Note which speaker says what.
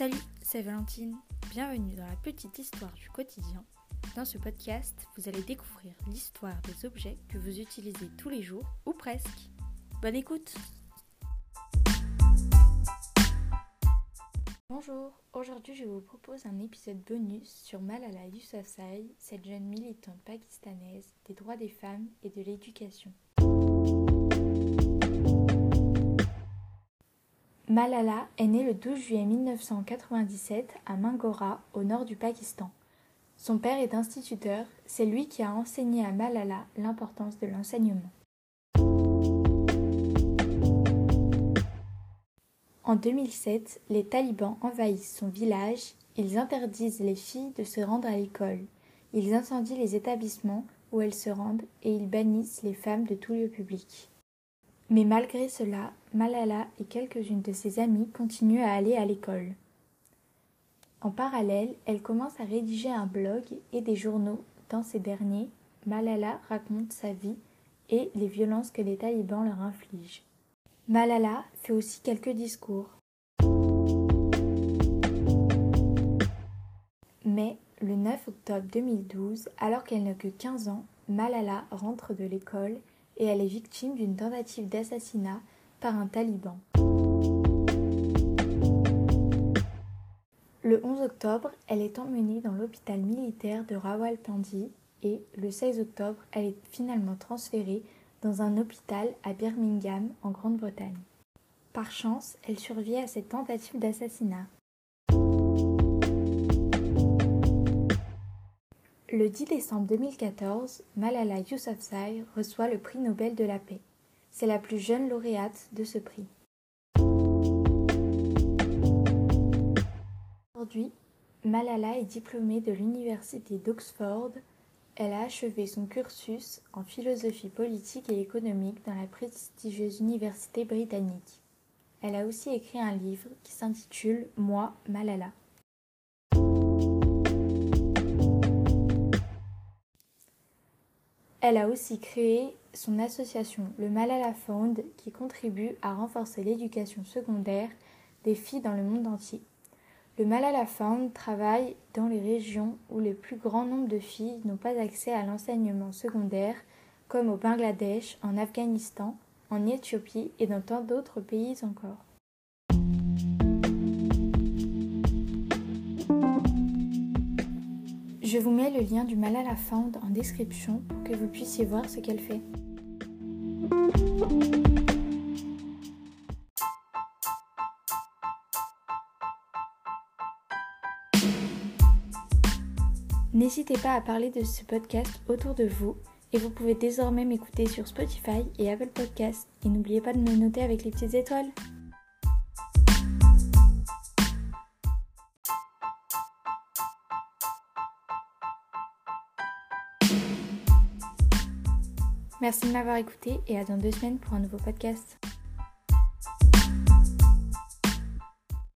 Speaker 1: Salut, c'est Valentine. Bienvenue dans la petite histoire du quotidien. Dans ce podcast, vous allez découvrir l'histoire des objets que vous utilisez tous les jours, ou presque. Bonne écoute Bonjour, aujourd'hui je vous propose un épisode bonus sur Malala Yousafzai, cette jeune militante pakistanaise des droits des femmes et de l'éducation. Malala est née le 12 juillet 1997 à Mangora, au nord du Pakistan. Son père est instituteur, c'est lui qui a enseigné à Malala l'importance de l'enseignement. En 2007, les talibans envahissent son village, ils interdisent les filles de se rendre à l'école, ils incendient les établissements où elles se rendent et ils bannissent les femmes de tout lieu public. Mais malgré cela, Malala et quelques-unes de ses amies continuent à aller à l'école. En parallèle, elle commence à rédiger un blog et des journaux. Dans ces derniers, Malala raconte sa vie et les violences que les talibans leur infligent. Malala fait aussi quelques discours. Mais le 9 octobre 2012, alors qu'elle n'a que 15 ans, Malala rentre de l'école et elle est victime d'une tentative d'assassinat par un taliban. Le 11 octobre, elle est emmenée dans l'hôpital militaire de Rawalpindi et le 16 octobre, elle est finalement transférée dans un hôpital à Birmingham en Grande-Bretagne. Par chance, elle survit à cette tentative d'assassinat. Le 10 décembre 2014, Malala Yousafzai reçoit le prix Nobel de la paix. C'est la plus jeune lauréate de ce prix. Aujourd'hui, Malala est diplômée de l'université d'Oxford. Elle a achevé son cursus en philosophie politique et économique dans la prestigieuse université britannique. Elle a aussi écrit un livre qui s'intitule Moi, Malala. Elle a aussi créé son association, le Malala Fund, qui contribue à renforcer l'éducation secondaire des filles dans le monde entier. Le Malala Fund travaille dans les régions où le plus grand nombre de filles n'ont pas accès à l'enseignement secondaire, comme au Bangladesh, en Afghanistan, en Éthiopie et dans tant d'autres pays encore. Je vous mets le lien du Malala Fund en description pour que vous puissiez voir ce qu'elle fait. N'hésitez pas à parler de ce podcast autour de vous et vous pouvez désormais m'écouter sur Spotify et Apple Podcasts. Et n'oubliez pas de me noter avec les petites étoiles. Merci de m'avoir écouté et à dans deux semaines pour un nouveau podcast.